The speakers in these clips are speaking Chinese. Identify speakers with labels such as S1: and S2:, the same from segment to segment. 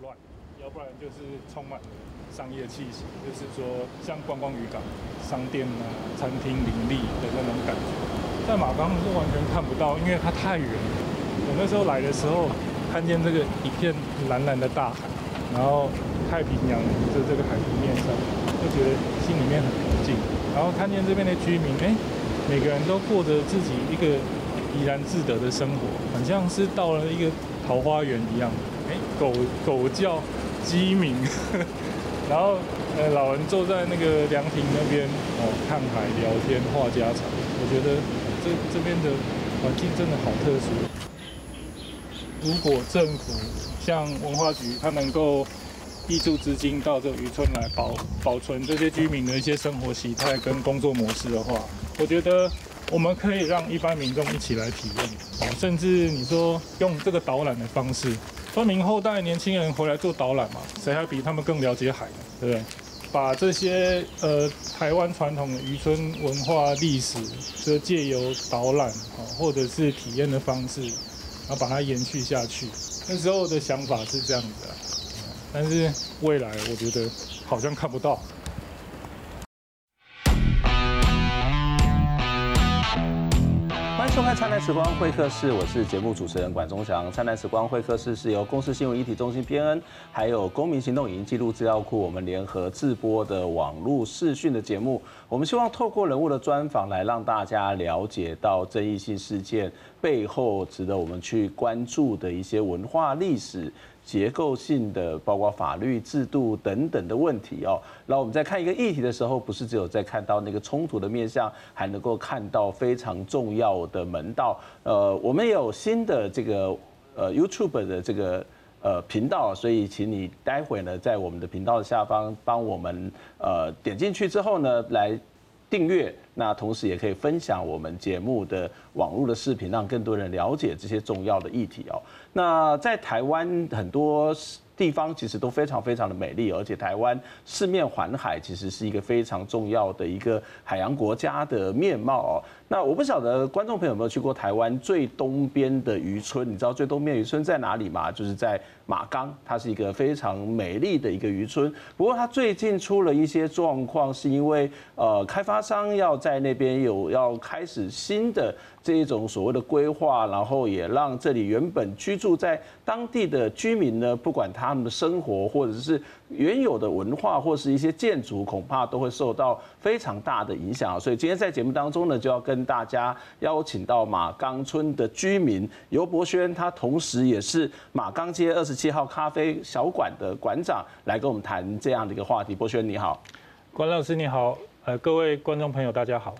S1: 乱，要不然就是充满了商业气息，就是说像观光渔港、商店啊、餐厅林立的那种感觉。在马岗是完全看不到，因为它太远了。我那时候来的时候，看见这个一片蓝蓝的大海，然后太平洋在这个海平面上，就觉得心里面很平静。然后看见这边的居民，哎，每个人都过着自己一个怡然自得的生活，很像是到了一个桃花源一样。狗狗叫，鸡鸣，然后呃，老人坐在那个凉亭那边哦，看海、聊天、话家常。我觉得这这边的环境真的好特殊。如果政府像文化局，它能够挹注资金到这个渔村来保保存这些居民的一些生活习态跟工作模式的话，我觉得我们可以让一般民众一起来体验，甚至你说用这个导览的方式。说明后代年轻人回来做导览嘛，谁还比他们更了解海呢？对不对？把这些呃台湾传统的渔村文化历史，就借由导览啊或者是体验的方式，然后把它延续下去。那时候的想法是这样子的，但是未来我觉得好像看不到。
S2: 收看《灿烂时光会客室》，我是节目主持人管中祥。《灿烂时光会客室》是由公司新闻一体中心编恩，还有公民行动影音记录资料库我们联合制播的网络视讯的节目。我们希望透过人物的专访，来让大家了解到争议性事件背后值得我们去关注的一些文化历史。结构性的，包括法律制度等等的问题哦。那我们在看一个议题的时候，不是只有在看到那个冲突的面向，还能够看到非常重要的门道。呃，我们有新的这个呃 YouTube 的这个呃频道，所以请你待会呢，在我们的频道下方帮我们呃点进去之后呢，来订阅。那同时也可以分享我们节目的网络的视频，让更多人了解这些重要的议题哦。那在台湾很多地方其实都非常非常的美丽，而且台湾四面环海，其实是一个非常重要的一个海洋国家的面貌哦。那我不晓得观众朋友有没有去过台湾最东边的渔村？你知道最东边渔村在哪里吗？就是在马岗，它是一个非常美丽的一个渔村。不过它最近出了一些状况，是因为呃开发商要在那边有要开始新的。这一种所谓的规划，然后也让这里原本居住在当地的居民呢，不管他们的生活或者是原有的文化或是一些建筑，恐怕都会受到非常大的影响。所以今天在节目当中呢，就要跟大家邀请到马岗村的居民尤博轩，他同时也是马岗街二十七号咖啡小馆的馆长，来跟我们谈这样的一个话题。博轩你好，
S1: 关老师你好，呃，各位观众朋友大家好。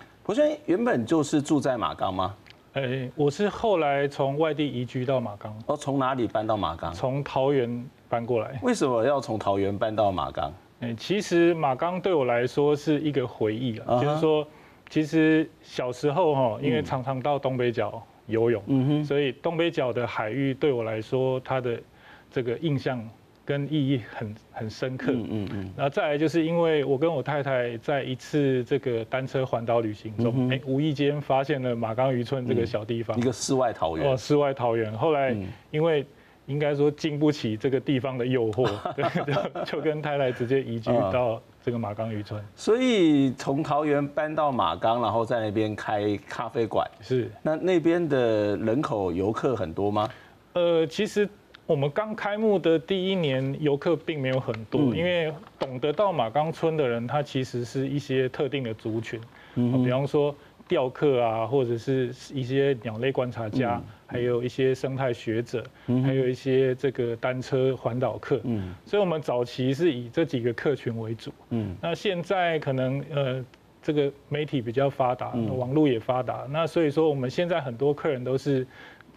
S2: 原本就是住在马钢吗？
S1: 哎，我是后来从外地移居到马钢。
S2: 哦，从哪里搬到马钢？
S1: 从桃园搬过来。
S2: 为什么要从桃园搬到马钢？
S1: 哎，其实马钢对我来说是一个回忆啊，就是说，其实小时候哈，因为常常到东北角游泳，嗯哼，所以东北角的海域对我来说，它的这个印象。跟意义很很深刻，嗯嗯嗯，然后再来就是因为我跟我太太在一次这个单车环岛旅行中，哎，无意间发现了马岗渔村这个小地方，
S2: 一个世外桃源
S1: 哦，世外桃源。后来因为应该说经不起这个地方的诱惑，对，就就跟太太直接移居到这个马岗渔村。
S2: 所以从桃园搬到马岗，然后在那边开咖啡馆，
S1: 是。
S2: 那那边的人口游客很多吗？
S1: 呃，其实。我们刚开幕的第一年，游客并没有很多，因为懂得到马岗村的人，他其实是一些特定的族群，比方说钓客啊，或者是一些鸟类观察家，还有一些生态学者，还有一些这个单车环岛客。所以，我们早期是以这几个客群为主。那现在可能呃，这个媒体比较发达，网络也发达，那所以说我们现在很多客人都是。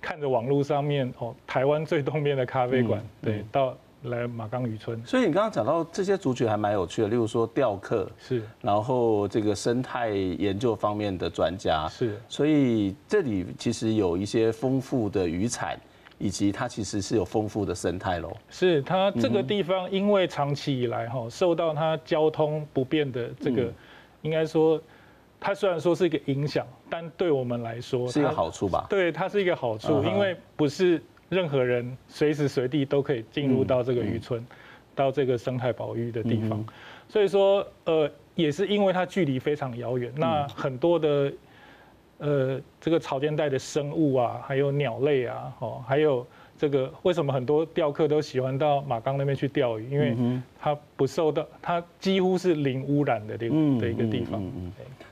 S1: 看着网络上面哦，台湾最东边的咖啡馆，对，到来马岗渔村。
S2: 所以你刚刚讲到这些族群还蛮有趣的，例如说钓客
S1: 是，
S2: 然后这个生态研究方面的专家
S1: 是，
S2: 所以这里其实有一些丰富的渔产，以及它其实是有丰富的生态喽。
S1: 是它这个地方，因为长期以来哈受到它交通不便的这个，应该说。它虽然说是一个影响，但对我们来说
S2: 是一个好处吧？
S1: 对，它是一个好处，因为不是任何人随时随地都可以进入到这个渔村，到这个生态保育的地方。嗯、所以说，呃，也是因为它距离非常遥远，嗯、那很多的呃这个潮间带的生物啊，还有鸟类啊，哦，还有。这个为什么很多钓客都喜欢到马岗那边去钓鱼？因为它不受到，它几乎是零污染的这个的一个地方。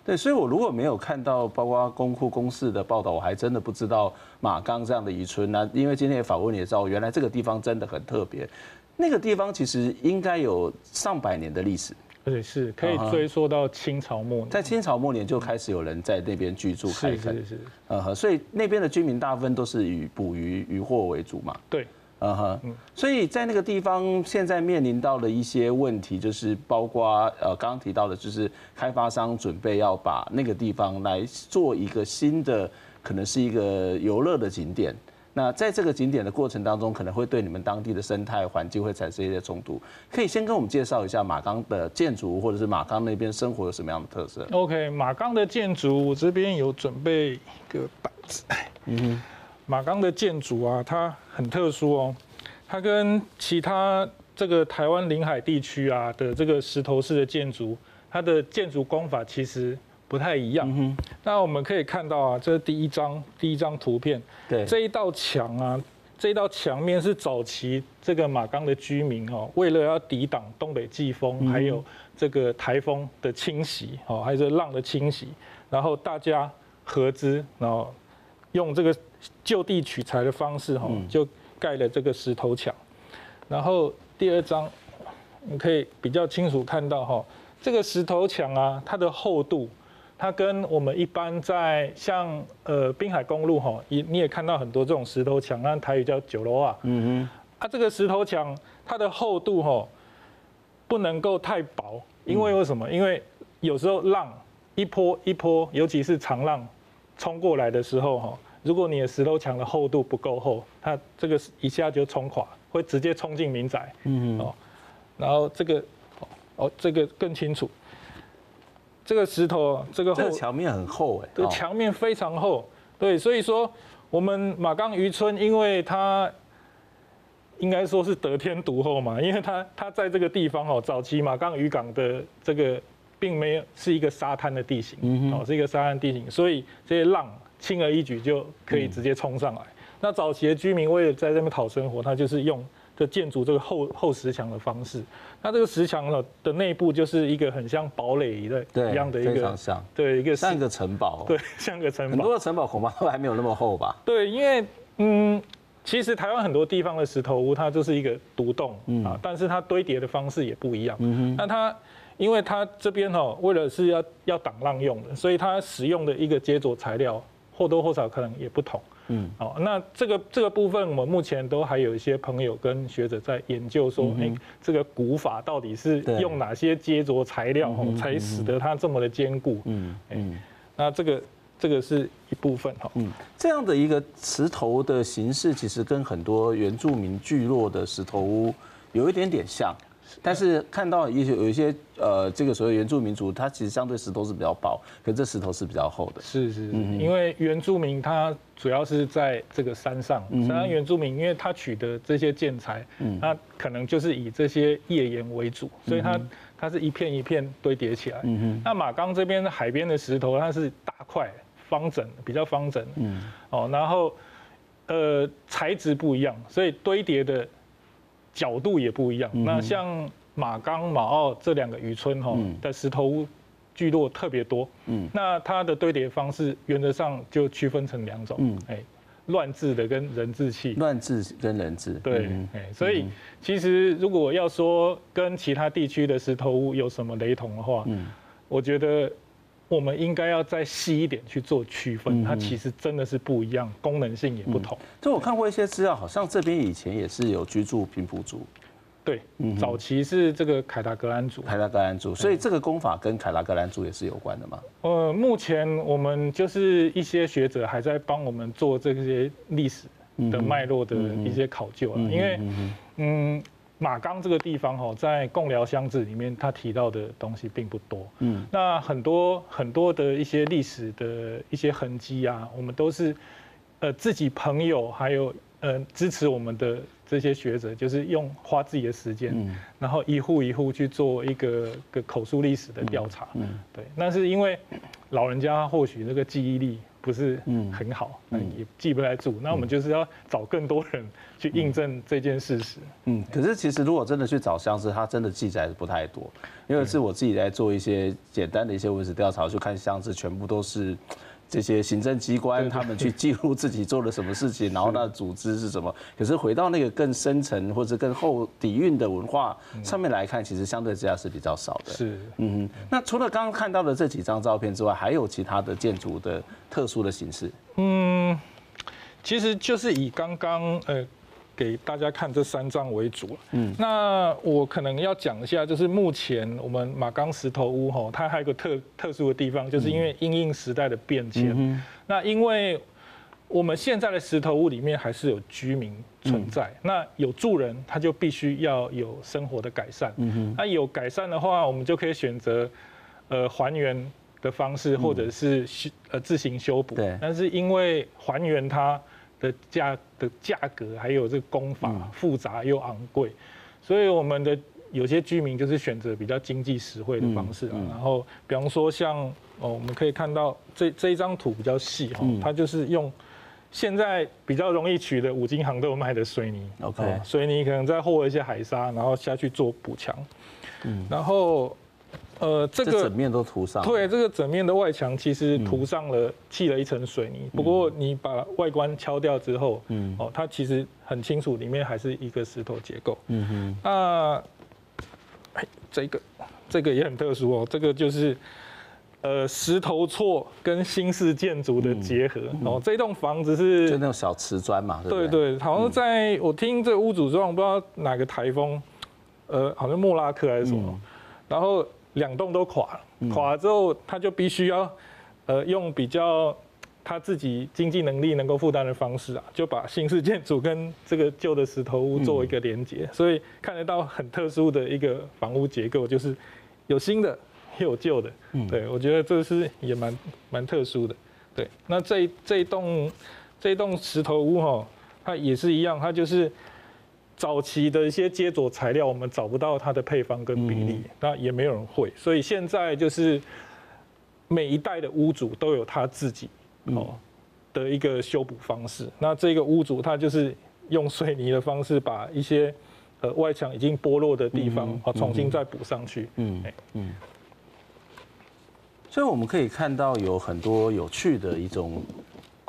S2: 对，所以我如果没有看到包括公库公视的报道，我还真的不知道马岗这样的渔村呢。因为今天也访问也知道，原来这个地方真的很特别。那个地方其实应该有上百年的历史。
S1: 对，是可以追溯到清朝末年，
S2: 在清朝末年就开始有人在那边居住开垦，
S1: 是是是，
S2: 嗯哼，所以那边的居民大部分都是以捕鱼渔获为主嘛，
S1: 对，
S2: 嗯哼，所以在那个地方现在面临到的一些问题，就是包括呃刚刚提到的，就是开发商准备要把那个地方来做一个新的，可能是一个游乐的景点。那在这个景点的过程当中，可能会对你们当地的生态环境会产生一些冲突。可以先跟我们介绍一下马岗的建筑，或者是马岗那边生活有什么样的特色
S1: ？OK，马岗的建筑，我这边有准备一个板子。嗯哼，马岗的建筑啊，它很特殊哦，它跟其他这个台湾临海地区啊的这个石头式的建筑，它的建筑工法其实。不太一样。嗯、那我们可以看到啊，这是第一张第一张图片。对，这一道墙啊，这一道墙面是早期这个马岗的居民哦，为了要抵挡东北季风，嗯、还有这个台风的侵袭哦，还有这浪的侵袭，然后大家合资，然后用这个就地取材的方式哈，就盖了这个石头墙。然后第二张，你可以比较清楚看到哈，这个石头墙啊，它的厚度。它跟我们一般在像呃滨海公路哈，你你也看到很多这种石头墙，那台语叫九楼啊。嗯哼。啊，这个石头墙它的厚度哈，不能够太薄，因为为什么？因为有时候浪一波一波，尤其是长浪冲过来的时候哈，如果你的石头墙的厚度不够厚，它这个一下就冲垮，会直接冲进民宅。嗯哼。哦，然后这个哦，这个更清楚。这个石头，这个厚
S2: 墙面很厚哎，
S1: 这个墙面非常厚，对，所以说我们马岗渔村，因为它应该说是得天独厚嘛，因为它它在这个地方哦，早期马岗渔港的这个并没有是一个沙滩的地形，哦，是一个沙滩地形，所以这些浪轻而易举就可以直接冲上来。那早期的居民为了在这边讨生活，他就是用。的建筑这个厚厚石墙的方式，那这个石墙呢的内部就是一个很像堡垒一类一样的一个，
S2: 非常像，
S1: 对，一个
S2: 像一个城堡，
S1: 对，像个城堡。
S2: 很多的城堡恐怕都还没有那么厚吧？
S1: 对，因为嗯，其实台湾很多地方的石头屋它就是一个独栋啊，但是它堆叠的方式也不一样。嗯哼，那它因为它这边哈，为了是要要挡浪用的，所以它使用的一个接着材料或多或少可能也不同。嗯，好，那这个这个部分，我们目前都还有一些朋友跟学者在研究，说，哎，这个古法到底是用哪些接着材料，才使得它这么的坚固？嗯嗯，那这个这个是一部分哈。嗯，
S2: 这样的一个石头的形式，其实跟很多原住民聚落的石头屋有一点点像。但是看到一些有一些呃，这个所谓原住民族，它其实相对石头是比较薄，可是这石头是比较厚的。
S1: 是是，因为原住民他主要是在这个山上，山上原住民，因为他取得这些建材，他可能就是以这些页岩为主，所以它它是一片一片堆叠起来。那马钢这边海边的石头，它是大块方整，比较方整。嗯。哦，然后呃材质不一样，所以堆叠的。角度也不一样。那像马冈、马澳这两个渔村哈的石头屋聚落特别多。嗯，那它的堆叠方式原则上就区分成两种。嗯，哎，乱制的跟人制器。
S2: 乱制跟人制。
S1: 对，哎，所以其实如果要说跟其他地区的石头屋有什么雷同的话，嗯，我觉得。我们应该要再细一点去做区分，它其实真的是不一样，功能性也不同。
S2: 就我看过一些资料，好像这边以前也是有居住平埔族。
S1: 对，早期是这个凯达格兰族。
S2: 凯达格兰族，所以这个功法跟凯达格兰族也是有关的吗？
S1: 呃，目前我们就是一些学者还在帮我们做这些历史的脉络的一些考究啊，因为嗯。马岗这个地方哈，在贡寮乡志里面，他提到的东西并不多。嗯，那很多很多的一些历史的一些痕迹啊，我们都是呃自己朋友还有呃支持我们的这些学者，就是用花自己的时间，然后一户一户去做一个个口述历史的调查。嗯，对。那是因为老人家或许那个记忆力。不是很好，嗯，也记不太住。那我们就是要找更多人去印证这件事实。
S2: 嗯，可是其实如果真的去找相似，它真的记载是不太多，因为是我自己在做一些简单的一些文史调查，去看相似，全部都是。这些行政机关他们去记录自己做了什么事情，然后那组织是什么？可是回到那个更深层或者更后底蕴的文化上面来看，其实相对之下是比较少的。
S1: 是，
S2: 嗯，那除了刚刚看到的这几张照片之外，还有其他的建筑的特殊的形式？
S1: 嗯，其实就是以刚刚呃。给大家看这三张为主。嗯，那我可能要讲一下，就是目前我们马岗石头屋哈，它还有一个特特殊的地方，就是因为因应时代的变迁。嗯，那因为我们现在的石头屋里面还是有居民存在，那有住人，他就必须要有生活的改善。嗯哼，那有改善的话，我们就可以选择呃还原的方式，或者是修呃自行修补。对，但是因为还原它。的价的价格还有这个工法复杂又昂贵，所以我们的有些居民就是选择比较经济实惠的方式啊。然后，比方说像哦，我们可以看到这这一张图比较细哈，它就是用现在比较容易取的五金行都有卖的水泥。OK，水泥可能再和一些海沙，然后下去做补强。嗯，然后。呃，这个
S2: 整面都涂上。
S1: 对，这个整面的外墙其实涂上了砌了一层水泥。不过你把外观敲掉之后，嗯，哦，它其实很清楚里面还是一个石头结构。嗯哼。那，哎，这个这个也很特殊哦，这个就是呃石头厝跟新式建筑的结合。哦，这栋房子是
S2: 就那种小瓷砖嘛。
S1: 对对，好像在我听这屋主说，我不知道哪个台风，呃，好像莫拉克还是什么，然后。两栋都垮了，垮了之后他就必须要，呃，用比较他自己经济能力能够负担的方式啊，就把新式建筑跟这个旧的石头屋做一个连接，所以看得到很特殊的一个房屋结构，就是有新的也有旧的。对，我觉得这是也蛮蛮特殊的。对，那这这一栋这一栋石头屋哈，它也是一样，它就是。早期的一些接佐材料，我们找不到它的配方跟比例，那也没有人会，所以现在就是每一代的屋主都有他自己哦的一个修补方式。那这个屋主他就是用水泥的方式，把一些呃外墙已经剥落的地方啊重新再补上去。嗯嗯。
S2: 所以我们可以看到有很多有趣的一种。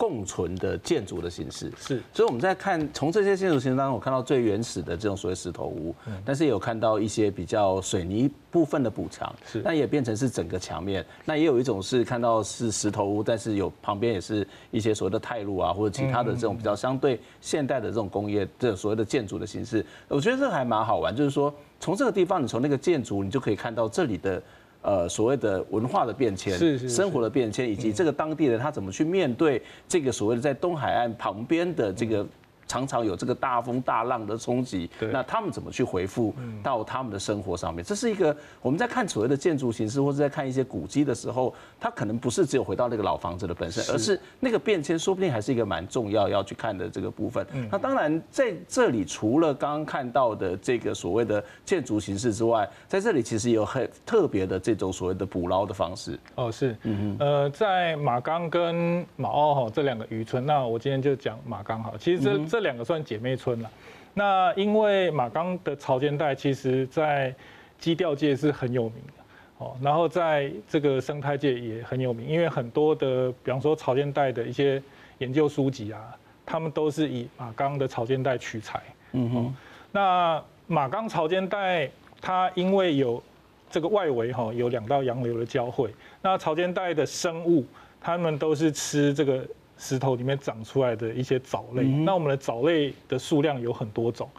S2: 共存的建筑的形式是，所以我们在看从这些建筑形式当中，我看到最原始的这种所谓石头屋，但是也有看到一些比较水泥部分的补强，是，但也变成是整个墙面。那也有一种是看到是石头屋，但是有旁边也是一些所谓的泰路啊，或者其他的这种比较相对现代的这种工业这所谓的建筑的形式。我觉得这还蛮好玩，就是说从这个地方，你从那个建筑，你就可以看到这里的。呃，所谓的文化的变迁，是生活的变迁，以及这个当地人他怎么去面对这个所谓的在东海岸旁边的这个。常常有这个大风大浪的冲击，那他们怎么去回复到他们的生活上面？这是一个我们在看所谓的建筑形式，或者在看一些古迹的时候，它可能不是只有回到那个老房子的本身，而是那个变迁，说不定还是一个蛮重要要去看的这个部分。那当然在这里，除了刚刚看到的这个所谓的建筑形式之外，在这里其实有很特别的这种所谓的捕捞的方式。
S1: 哦，是，嗯呃，在马钢跟马澳哈这两个渔村，那我今天就讲马钢哈。其实这这。两个算姐妹村了，那因为马钢的潮间带，其实在基调界是很有名的哦，然后在这个生态界也很有名，因为很多的，比方说潮间带的一些研究书籍啊，他们都是以马钢的潮间带取材。嗯哼，那马钢潮间带它因为有这个外围哈，有两道洋流的交汇，那潮间带的生物，他们都是吃这个。石头里面长出来的一些藻类，那我们的藻类的数量有很多种。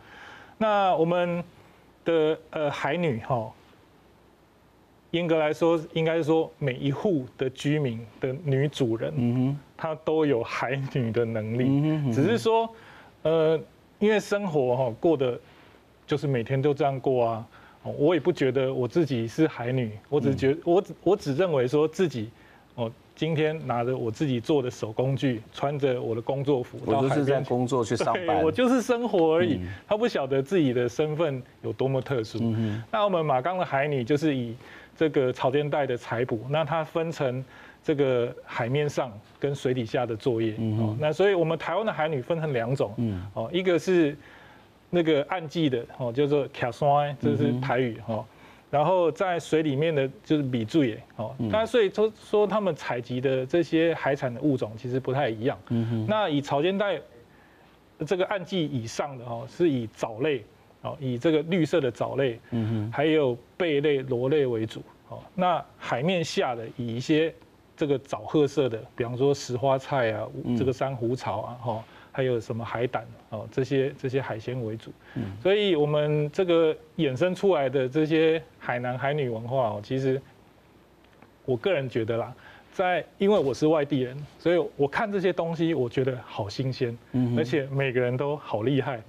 S1: 那我们的呃海女哈，严格来说，应该是说每一户的居民的女主人，嗯，她都有海女的能力，只是说呃，因为生活哈过得就是每天都这样过啊，我也不觉得我自己是海女，我只觉得我只我只认为说自己哦今天拿着我自己做的手工具，穿着我的工作服
S2: 我就是在工作去上班，
S1: 我就是生活而已。他不晓得自己的身份有多么特殊。那我们马钢的海女就是以这个潮间带的采捕，那它分成这个海面上跟水底下的作业。哦，那所以我们台湾的海女分成两种。哦，一个是那个暗记的，哦，叫做卡酸，这是台语。哦。然后在水里面的就是比注也哦，那所以说说他们采集的这些海产的物种其实不太一样。嗯哼。那以潮间带这个岸际以上的哦，是以藻类哦，以这个绿色的藻类，嗯哼，还有贝类、螺类为主哦。那海面下的以一些这个藻褐色的，比方说石花菜啊，这个珊瑚草啊，哈。还有什么海胆哦，这些这些海鲜为主，所以我们这个衍生出来的这些海南海女文化哦，其实我个人觉得啦，在因为我是外地人，所以我看这些东西我觉得好新鲜，而且每个人都好厉害，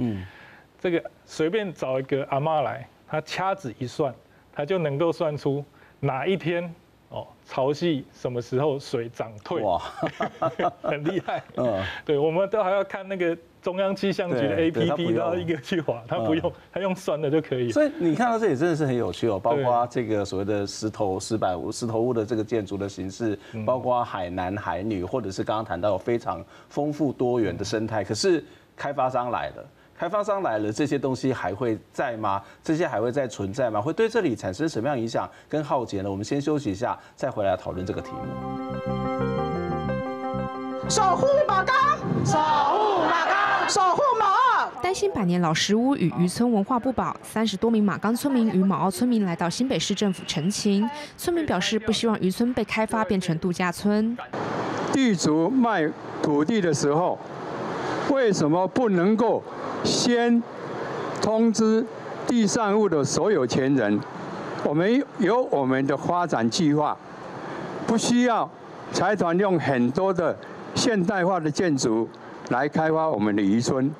S1: 这个随便找一个阿妈来，她掐指一算，她就能够算出哪一天。哦，潮汐什么时候水涨退？哇，很厉害。嗯，对，我们都还要看那个中央气象局的 APP，然后一个去划，他不用，他用酸的就可以。
S2: 所以你看到这里真的是很有趣哦，包括这个所谓的石头、石板屋、石头屋的这个建筑的形式，包括海南海女，或者是刚刚谈到有非常丰富多元的生态。可是开发商来了。开发商来了，这些东西还会在吗？这些还会再存在吗？会对这里产生什么样影响跟浩劫呢？我们先休息一下，再回来讨论这个题目。
S3: 守护马岗，守护马岗，守护马澳。
S4: 担心百年老石屋与渔村文化不保，三十多名马岗村民与马澳村民来到新北市政府陈情。村民表示不希望渔村被开发变成度假村。
S5: 地主卖土地的时候，为什么不能够？先通知地上物的所有权人，我们有我们的发展计划，不需要财团用很多的现代化的建筑来开发我们的渔村。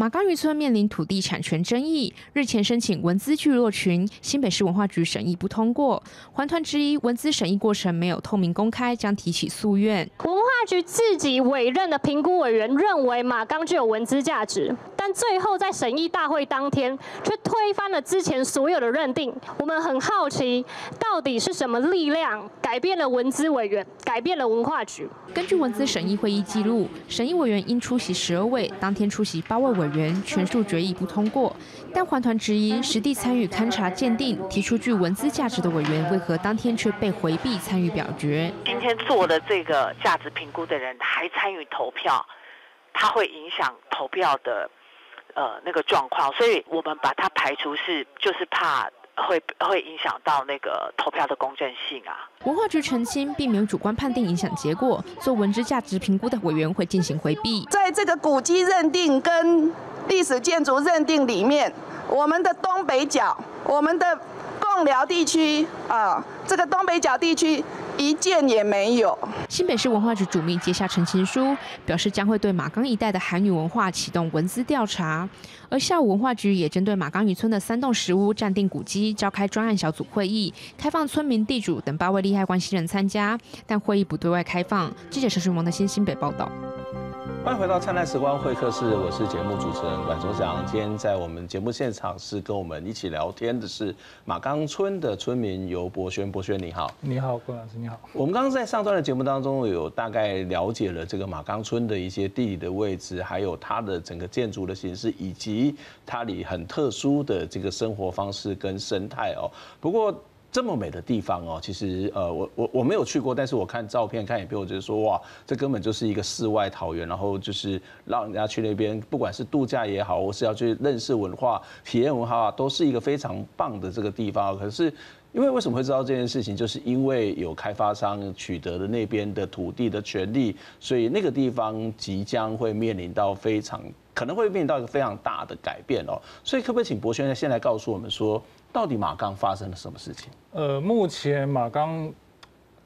S4: 马岗渔村面临土地产权争议，日前申请文资聚落群，新北市文化局审议不通过。环团之一文资审议过程没有透明公开，将提起诉愿。
S6: 文化局自己委任的评估委员认为马岗具有文资价值，但最后在审议大会当天却推翻了之前所有的认定。我们很好奇，到底是什么力量改变了文资委员，改变了文化局？
S4: 根据文资审议会议记录，审议委员应出席十二位，当天出席八位委员，全数决议不通过。但环团质疑实地参与勘查鉴定、提出具文字价值的委员，为何当天却被回避参与表决？
S7: 今天做的这个价值评估的人还参与投票，他会影响投票的呃那个状况，所以我们把它排除是就是怕。会会影响到那个投票的公正性啊。
S4: 文化局澄清，并没有主观判定影响结果，做文资价值评估的委员会进行回避。
S3: 在这个古迹认定跟历史建筑认定里面，我们的东北角，我们的贡寮地区啊，这个东北角地区。一件也没有。
S4: 新北市文化局主秘接下陈情书，表示将会对马岗一带的韩语文化启动文资调查。而下午文化局也针对马岗渔村的三栋石屋暂定古迹召开专案小组会议，开放村民、地主等八位利害关系人参加，但会议不对外开放。记者陈顺王的新新北报道。
S2: 欢迎回到灿烂时光会客室，我是节目主持人管中祥。今天在我们节目现场是跟我们一起聊天的是马岗村的村民游博轩，博轩你好，
S1: 你好，郭老师你好。
S2: 我们刚刚在上段的节目当中有大概了解了这个马岗村的一些地理的位置，还有它的整个建筑的形式，以及它里很特殊的这个生活方式跟生态哦。不过。这么美的地方哦，其实呃，我我我没有去过，但是我看照片看影片，我觉得说哇，这根本就是一个世外桃源，然后就是让人家去那边，不管是度假也好，或是要去认识文化、体验文化，都是一个非常棒的这个地方。可是因为为什么会知道这件事情，就是因为有开发商取得了那边的土地的权利，所以那个地方即将会面临到非常可能会面临到一个非常大的改变哦。所以可不可以请博轩先来告诉我们说？到底马岗发生了什么事情？
S1: 呃，目前马岗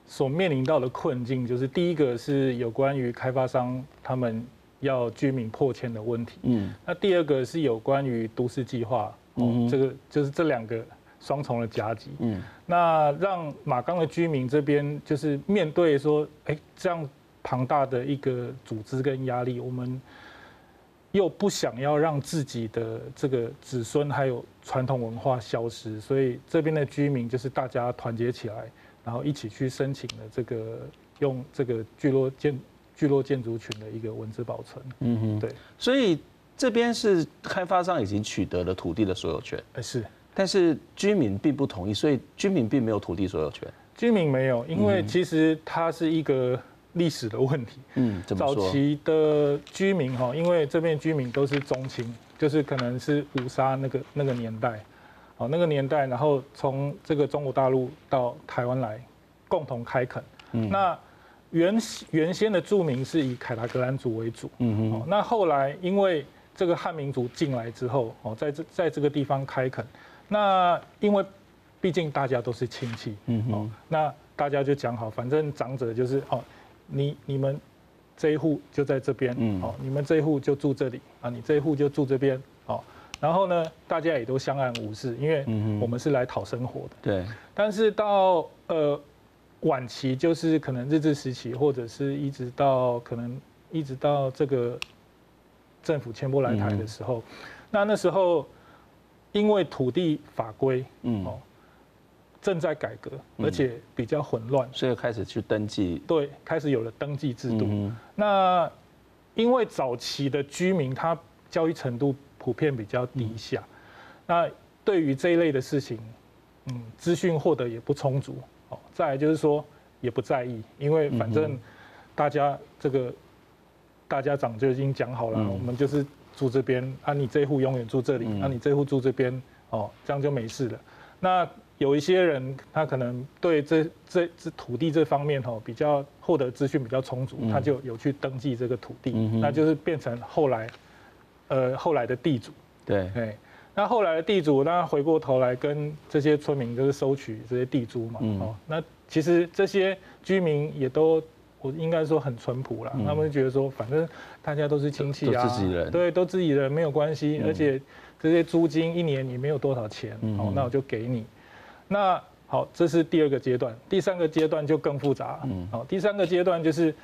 S1: 所面临到的困境，就是第一个是有关于开发商他们要居民破迁的问题。嗯，那第二个是有关于都市计划。嗯，这个就是这两个双重的夹击。嗯，那让马岗的居民这边就是面对说，哎，这样庞大的一个组织跟压力，我们又不想要让自己的这个子孙还有传统文化消失，所以这边的居民就是大家团结起来，然后一起去申请了这个用这个聚落建聚落建筑群的一个文字保存。嗯哼，对，
S2: 所以。这边是开发商已经取得了土地的所有权，
S1: 哎是，
S2: 但是居民并不同意，所以居民并没有土地所有权。
S1: 居民没有，因为其实它是一个历史的问题。嗯？早期的居民哈，因为这边居民都是宗亲，就是可能是五沙那个那个年代，哦那个年代，然后从这个中国大陆到台湾来共同开垦。嗯，那原原先的住民是以凯达格兰族为主。嗯哼，那后来因为这个汉民族进来之后，哦，在这在这个地方开垦，那因为毕竟大家都是亲戚，嗯哼，那大家就讲好，反正长者就是哦，你你们这一户就在这边，嗯，哦，你们这一户就住这里啊，你这一户就住这边，哦，然后呢，大家也都相安无事，因为我们是来讨生活的，
S2: 对。
S1: 但是到呃晚期，就是可能日治时期，或者是一直到可能一直到这个。政府迁过来台的时候，那那时候因为土地法规，嗯，哦，正在改革，而且比较混乱，
S2: 所以开始去登记。
S1: 对，开始有了登记制度。那因为早期的居民他教育程度普遍比较低下，那对于这一类的事情，嗯，资讯获得也不充足。哦，再来就是说也不在意，因为反正大家这个。大家长就已经讲好了，我们就是住这边啊，你这户永远住这里，啊，你这户住这边，哦，这样就没事了。那有一些人，他可能对这这这土地这方面哦，比较获得资讯比较充足，他就有去登记这个土地，那就是变成后来，呃，后来的地主。
S2: 对，
S1: 那后来的地主，那回过头来跟这些村民就是收取这些地租嘛，哦，那其实这些居民也都。我应该说很淳朴啦，他们觉得说，反正大家都是亲戚啊，对，都自己人，没有关系，而且这些租金一年也没有多少钱，哦，那我就给你。那好，这是第二个阶段，第三个阶段就更复杂，嗯。好，第三个阶段就是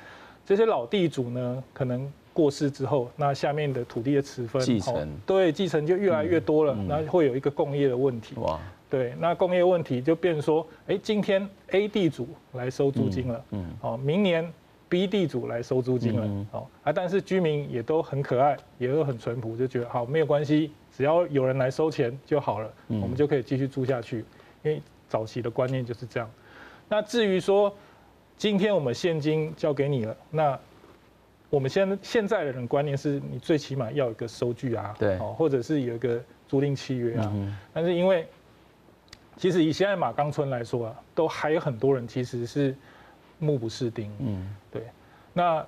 S1: 这些老地主呢，可能过世之后，那下面的土地的持分，
S2: 继承，
S1: 对，继承就越来越多了，那会有一个共业的问题。哇。对，那工业问题就变成说，哎，今天 A 地主来收租金了，嗯，哦，明年 B 地主来收租金了，哦，啊，但是居民也都很可爱，也都很淳朴，就觉得好，没有关系，只要有人来收钱就好了，我们就可以继续住下去，因为早期的观念就是这样。那至于说，今天我们现金交给你了，那我们现现在的人观念是你最起码要有一个收据啊，
S2: 对，
S1: 哦，或者是有一个租赁契约啊，但是因为其实以现在马岗村来说啊，都还有很多人其实是目不识丁，嗯，对。那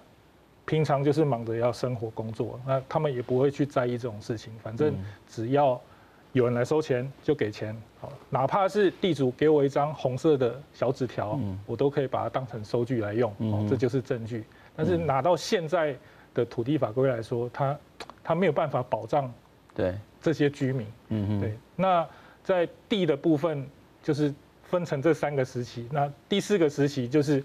S1: 平常就是忙着要生活工作，那他们也不会去在意这种事情。反正只要有人来收钱就给钱，好，哪怕是地主给我一张红色的小纸条，我都可以把它当成收据来用，哦，这就是证据。但是拿到现在的土地法规来说，他他没有办法保障对这些居民，嗯对，那。在地的部分，就是分成这三个时期。那第四个时期就是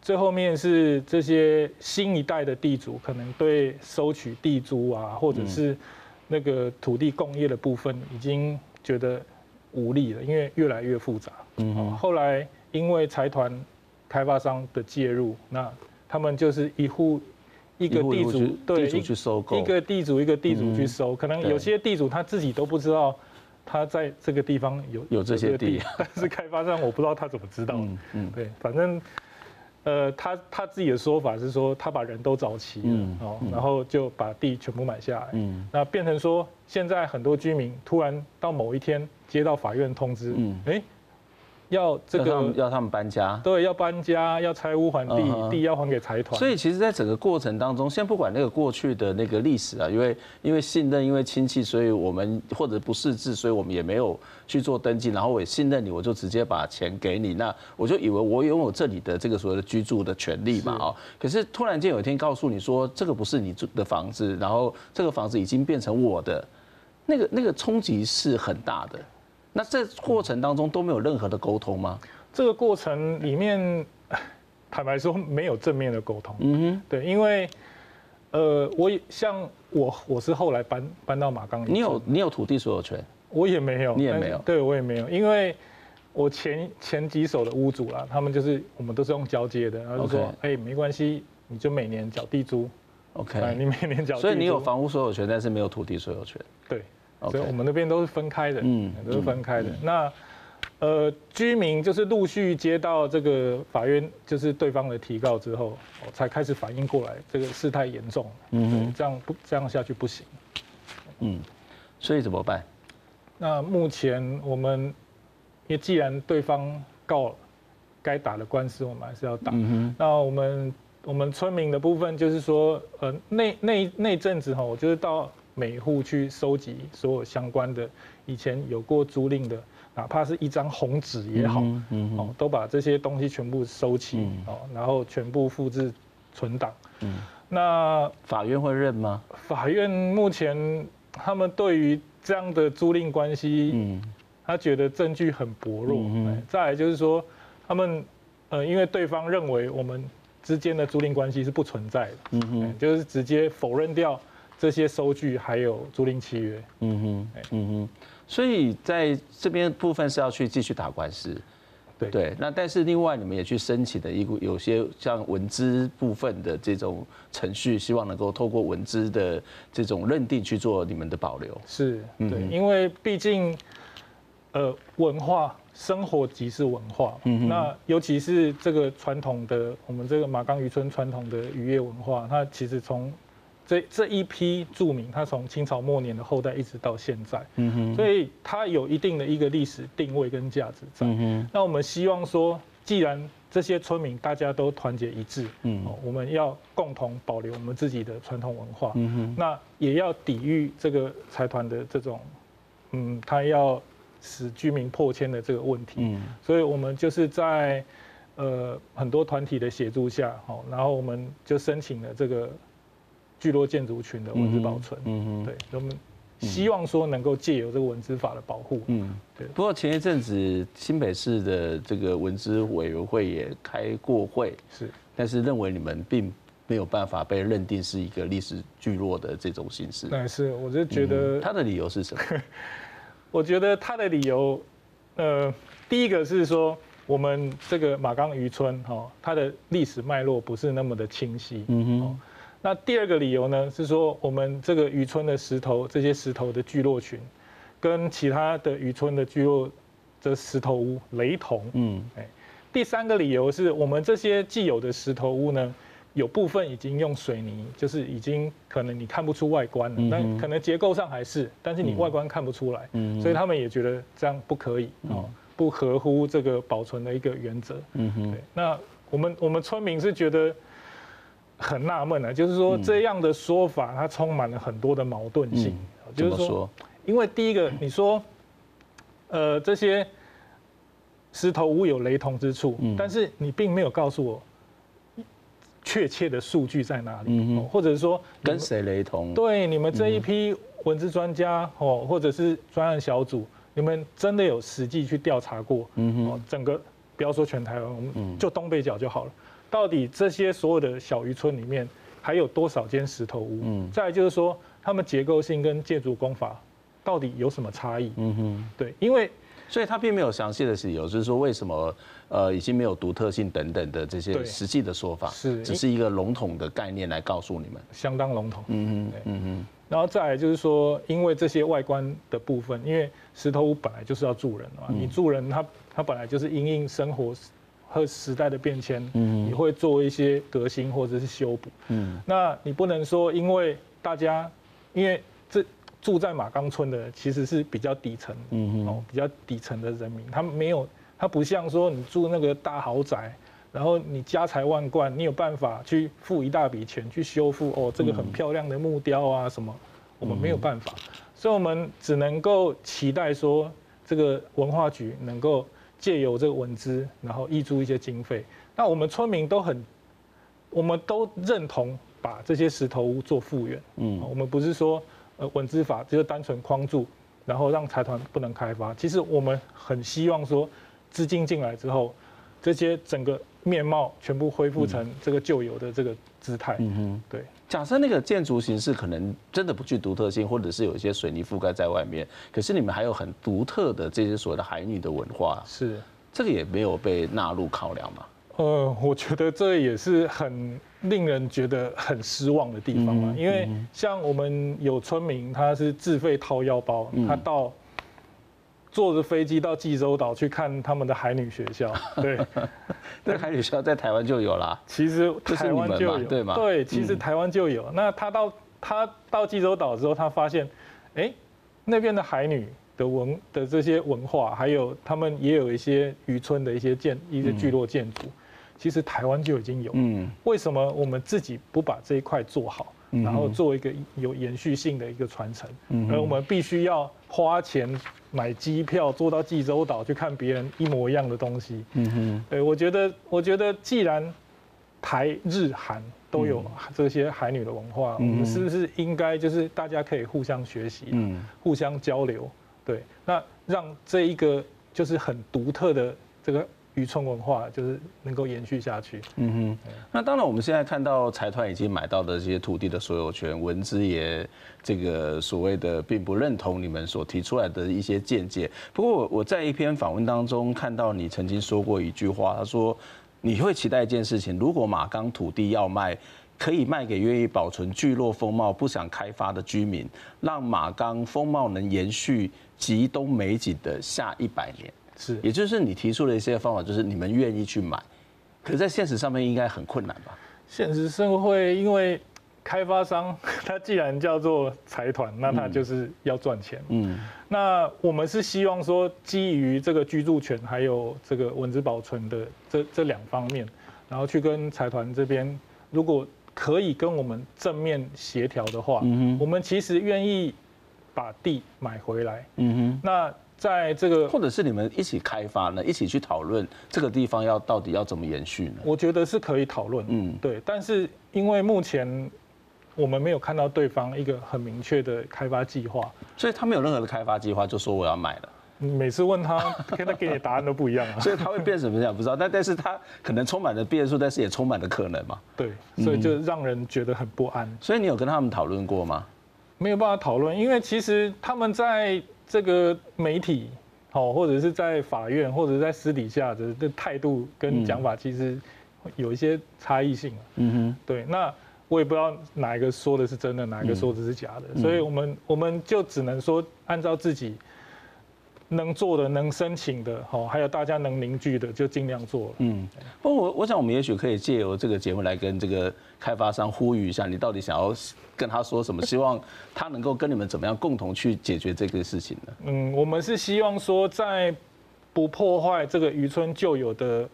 S1: 最后面是这些新一代的地主，可能对收取地租啊，或者是那个土地共业的部分，已经觉得无力了，因为越来越复杂。嗯。后来因为财团开发商的介入，那他们就是一户一个地主对
S2: 地主去收购，
S1: 一个地主一个地主去收，可能有些地主他自己都不知道。他在这个地方有
S2: 有这些地，
S1: 但是开发商我不知道他怎么知道。嗯嗯，对，反正，呃，他他自己的说法是说，他把人都找齐了，哦，然后就把地全部买下来。嗯，那变成说，现在很多居民突然到某一天接到法院通知，嗯，哎。要这个
S2: 要他们搬家，
S1: 对，要搬家，要拆屋还地，地要还给财团。
S2: 所以其实，在整个过程当中，先不管那个过去的那个历史啊，因为因为信任，因为亲戚，所以我们或者不识字，所以我们也没有去做登记。然后我也信任你，我就直接把钱给你，那我就以为我拥有这里的这个所谓的居住的权利嘛，哦。可是突然间有一天告诉你说，这个不是你住的房子，然后这个房子已经变成我的，那个那个冲击是很大的。那这过程当中都没有任何的沟通吗？
S1: 这个过程里面，坦白说没有正面的沟通。嗯哼，对，因为呃，我像我我是后来搬搬到马岗，
S2: 你有你有土地所有权？
S1: 我也没有，
S2: 你也没有，
S1: 对我也没有，因为我前前几手的屋主啦，他们就是我们都是用交接的，然后就说，哎 Okay.，没关系，你就每年缴地租
S2: ，OK，
S1: 你每年缴地租，
S2: 所以你有房屋所有权，但是没有土地所有
S1: 权，对.所以我们那边都是分开的，嗯，都是分开的。那呃，居民就是陆续接到这个法院就是对方的提告之后，才开始反应过来，这个事态严重，嗯哼，这样不这样下去不行，
S2: 嗯，所以怎么办？
S1: 那目前我们，因为既然对方告了，该打的官司我们还是要打。嗯、哼那我们我们村民的部分就是说，呃，那那那阵子哈，我就是到每户去收集所有相关的以前有过租赁的，哪怕是一张红纸也好，哦，都把这些东西全部收齐，嗯、哦，然后全部复制存档。嗯，那
S2: 法院会认吗？
S1: 法院目前他们对于这样的租赁关系，嗯，他觉得证据很薄弱。嗯，再来就是说，他们，呃，因为对方认为我们之间的租赁关系是不存在的，嗯哼，就是直接否认掉这些收据还有租赁契约。嗯
S2: 哼，嗯哼，所以在这边部分是要去继续打官司。对。对，那但是另外你们也去申请的一个有些像文资部分的这种程序，希望能够透过文资的这种认定去做你们的保留。
S1: 是，对，因为毕竟，呃，文化生活即是文化，嗯哼，那尤其是这个传统的我们这个马岗渔村传统的渔业文化，它其实从这这一批著名，他从清朝末年的后代一直到现在，嗯哼，所以他有一定的一个历史定位跟价值在。嗯哼，那我们希望说，既然这些村民大家都团结一致，嗯，我们要共同保留我们自己的传统文化，嗯哼，那也要抵御这个财团的这种，嗯，他要使居民破迁的这个问题，嗯，所以我们就是在呃很多团体的协助下，好，然后我们就申请了这个。聚落建筑群的文字保存，嗯嗯，对，我们希望说能够借由这个文字法的保护，嗯，对。
S2: 不过前一阵子新北市的这个文资委员会也开过会，是，但是认为你们并没有办法被认定是一个历史聚落的这种形式。
S1: 那是，我就觉得
S2: 他的理由是什么？
S1: 我觉得他的理由，呃，第一个是说我们这个马岗渔村哈，它的历史脉络不是那么的清晰，嗯哼。那第二个理由呢，是说我们这个渔村的石头，这些石头的聚落群，跟其他的渔村的聚落的石头屋雷同。嗯，哎，第三个理由是我们这些既有的石头屋呢，有部分已经用水泥，就是已经可能你看不出外观了，但可能结构上还是，但是你外观看不出来。嗯，所以他们也觉得这样不可以哦，不合乎这个保存的一个原则。嗯哼，对，那我们我们村民是觉得。很纳闷啊，就是说这样的说法，它充满了很多的矛盾性。
S2: 嗯、就是说，
S1: 因为第一个，你说，呃，这些石头屋有雷同之处，嗯、但是你并没有告诉我确切的数据在哪里，嗯、或者是说
S2: 跟谁雷同？
S1: 对，你们这一批文字专家哦，或者是专案小组，你们真的有实际去调查过？嗯哼，整个不要说全台湾，我们就东北角就好了。到底这些所有的小渔村里面还有多少间石头屋？嗯，再来就是说，他们结构性跟建筑工法到底有什么差异？嗯哼，对，因为
S2: 所以他并没有详细的理由，就是说为什么呃已经没有独特性等等的这些实际的说法，是只是一个笼统的概念来告诉你们，
S1: 相当笼统。嗯
S2: 嗯哼，
S1: 然后再来就是说，因为这些外观的部分，因为石头屋本来就是要住人嘛，嗯、你住人他他本来就是因应生活。和时代的变迁，嗯你会做一些革新或者是修补。嗯，那你不能说，因为大家，因为这住在马岗村的其实是比较底层，嗯哦，比较底层的人民，他们没有，他不像说你住那个大豪宅，然后你家财万贯，你有办法去付一大笔钱去修复哦，这个很漂亮的木雕啊什么，我们没有办法，所以我们只能够期待说，这个文化局能够。借由这个文资，然后挹注一些经费，那我们村民都很，我们都认同把这些石头屋做复原。嗯，我们不是说呃文资法就是单纯框住然后让财团不能开发。其实我们很希望说，资金进来之后，这些整个面貌全部恢复成这个旧有的这个姿态。嗯哼，对。
S2: 假设那个建筑形式可能真的不具独特性，或者是有一些水泥覆盖在外面，可是你们还有很独特的这些所谓的海女的文化，
S1: 是。
S2: 这个也没有被纳入考量吗？
S1: 呃，我觉得这也是很令人觉得很失望的地方嘛，因为像我们有村民，他是自费掏腰包，他到坐着飞机到济州岛去看他们的海女学校，对，
S2: 那海女学校在台湾就有啦，
S1: 其实台湾就有，
S2: 对吗？
S1: 对，其实台湾就有。那他到他到济州岛之后，他发现，哎，那边的海女的文的这些文化，还有他们也有一些渔村的一些建一些聚落建筑。其实台湾就已经有，嗯，为什么我们自己不把这一块做好，然后做一个有延续性的一个传承？嗯，而我们必须要花钱买机票坐到济州岛去看别人一模一样的东西。嗯哼，对，我觉得，我觉得既然台日韩都有这些海女的文化，我们是不是应该就是大家可以互相学习，嗯，互相交流？对，那让这一个就是很独特的这个。渔村文化就是能够延续下去。嗯哼，
S2: 那当然，我们现在看到财团已经买到的这些土地的所有权，文资也这个所谓的并不认同你们所提出来的一些见解。不过，我我在一篇访问当中看到你曾经说过一句话，他说你会期待一件事情：如果马钢土地要卖，可以卖给愿意保存聚落风貌、不想开发的居民，让马钢风貌能延续极东美景的下一百年。
S1: 是，
S2: 也就是你提出的一些方法，就是你们愿意去买，可是在现实上面应该很困难吧？
S1: 现实社会，因为开发商 他既然叫做财团，那他就是要赚钱。嗯，那我们是希望说，基于这个居住权还有这个文字保存的这这两方面，然后去跟财团这边，如果可以跟我们正面协调的话，嗯哼，我们其实愿意把地买回来。嗯哼，那。在这个，
S2: 或者是你们一起开发呢，一起去讨论这个地方要到底要怎么延续呢？
S1: 我觉得是可以讨论，嗯，对。但是因为目前我们没有看到对方一个很明确的开发计划，
S2: 所以他没有任何的开发计划，就说我要买了。
S1: 每次问他，跟他给你的答案都不一样啊。
S2: 所以他会变什么样不知道，但但是他可能充满了变数，但是也充满了可能嘛。
S1: 对，所以就让人觉得很不安。
S2: 所以你有跟他们讨论过吗？
S1: 没有办法讨论，因为其实他们在。这个媒体，好，或者是在法院，或者在私底下的的态度跟讲法，其实有一些差异性。嗯哼，对，那我也不知道哪一个说的是真的，哪一个说的是假的，所以我们我们就只能说按照自己。能做的、能申请的，好，还有大家能凝聚的，就尽量做了。嗯，
S2: 不过我我想，我们也许可以借由这个节目来跟这个开发商呼吁一下，你到底想要跟他说什么？希望他能够跟你们怎么样共同去解决这个事情呢？
S1: 嗯，我们是希望说，在不破坏这个渔村旧有的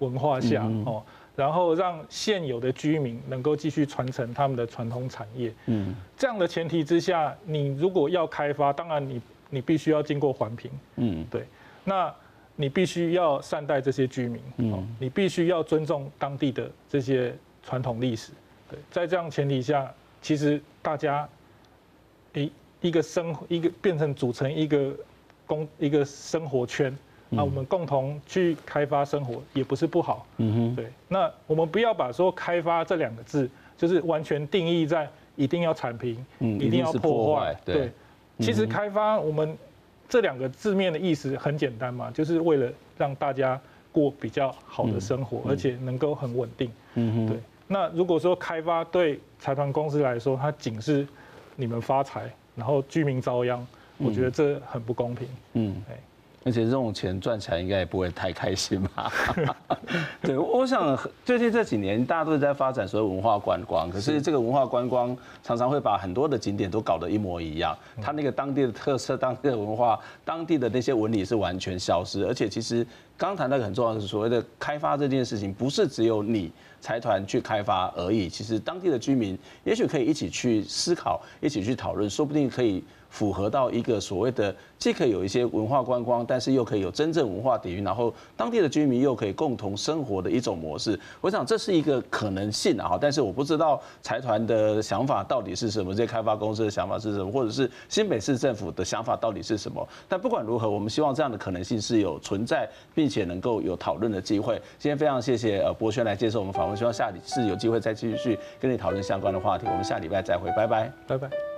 S1: 文化下，哦，然后让现有的居民能够继续传承他们的传统产业。嗯，这样的前提之下，你如果要开发，当然你。你必须要经过环评，嗯，对，那你必须要善待这些居民，嗯，你必须要尊重当地的这些传统历史，对，在这样前提下，其实大家一一个生一个变成组成一个公一个生活圈，那我们共同去开发生活也不是不好，嗯哼，对，那我们不要把说开发这两个字就是完全定义在一定要铲平，嗯，一定要破坏，对。其实开发我们这两个字面的意思很简单嘛，就是为了让大家过比较好的生活，而且能够很稳定。嗯对。那如果说开发对财团公司来说，它仅是你们发财，然后居民遭殃，我觉得这很不公平。嗯。
S2: 而且这种钱赚起来应该也不会太开心吧？对，我想最近这几年大家都在发展所谓文化观光，可是这个文化观光常常会把很多的景点都搞得一模一样，它那个当地的特色、当地的文化、当地的那些纹理是完全消失。而且其实刚谈那个很重要的是所谓的开发这件事情，不是只有你财团去开发而已，其实当地的居民也许可以一起去思考，一起去讨论，说不定可以。符合到一个所谓的既可以有一些文化观光，但是又可以有真正文化底蕴，然后当地的居民又可以共同生活的一种模式。我想这是一个可能性啊，但是我不知道财团的想法到底是什么，这些开发公司的想法是什么，或者是新北市政府的想法到底是什么？但不管如何，我们希望这样的可能性是有存在，并且能够有讨论的机会。今天非常谢谢呃博轩来接受我们访问，希望下次有机会再继续跟你讨论相关的话题。我们下礼拜再会，拜拜，
S8: 拜拜。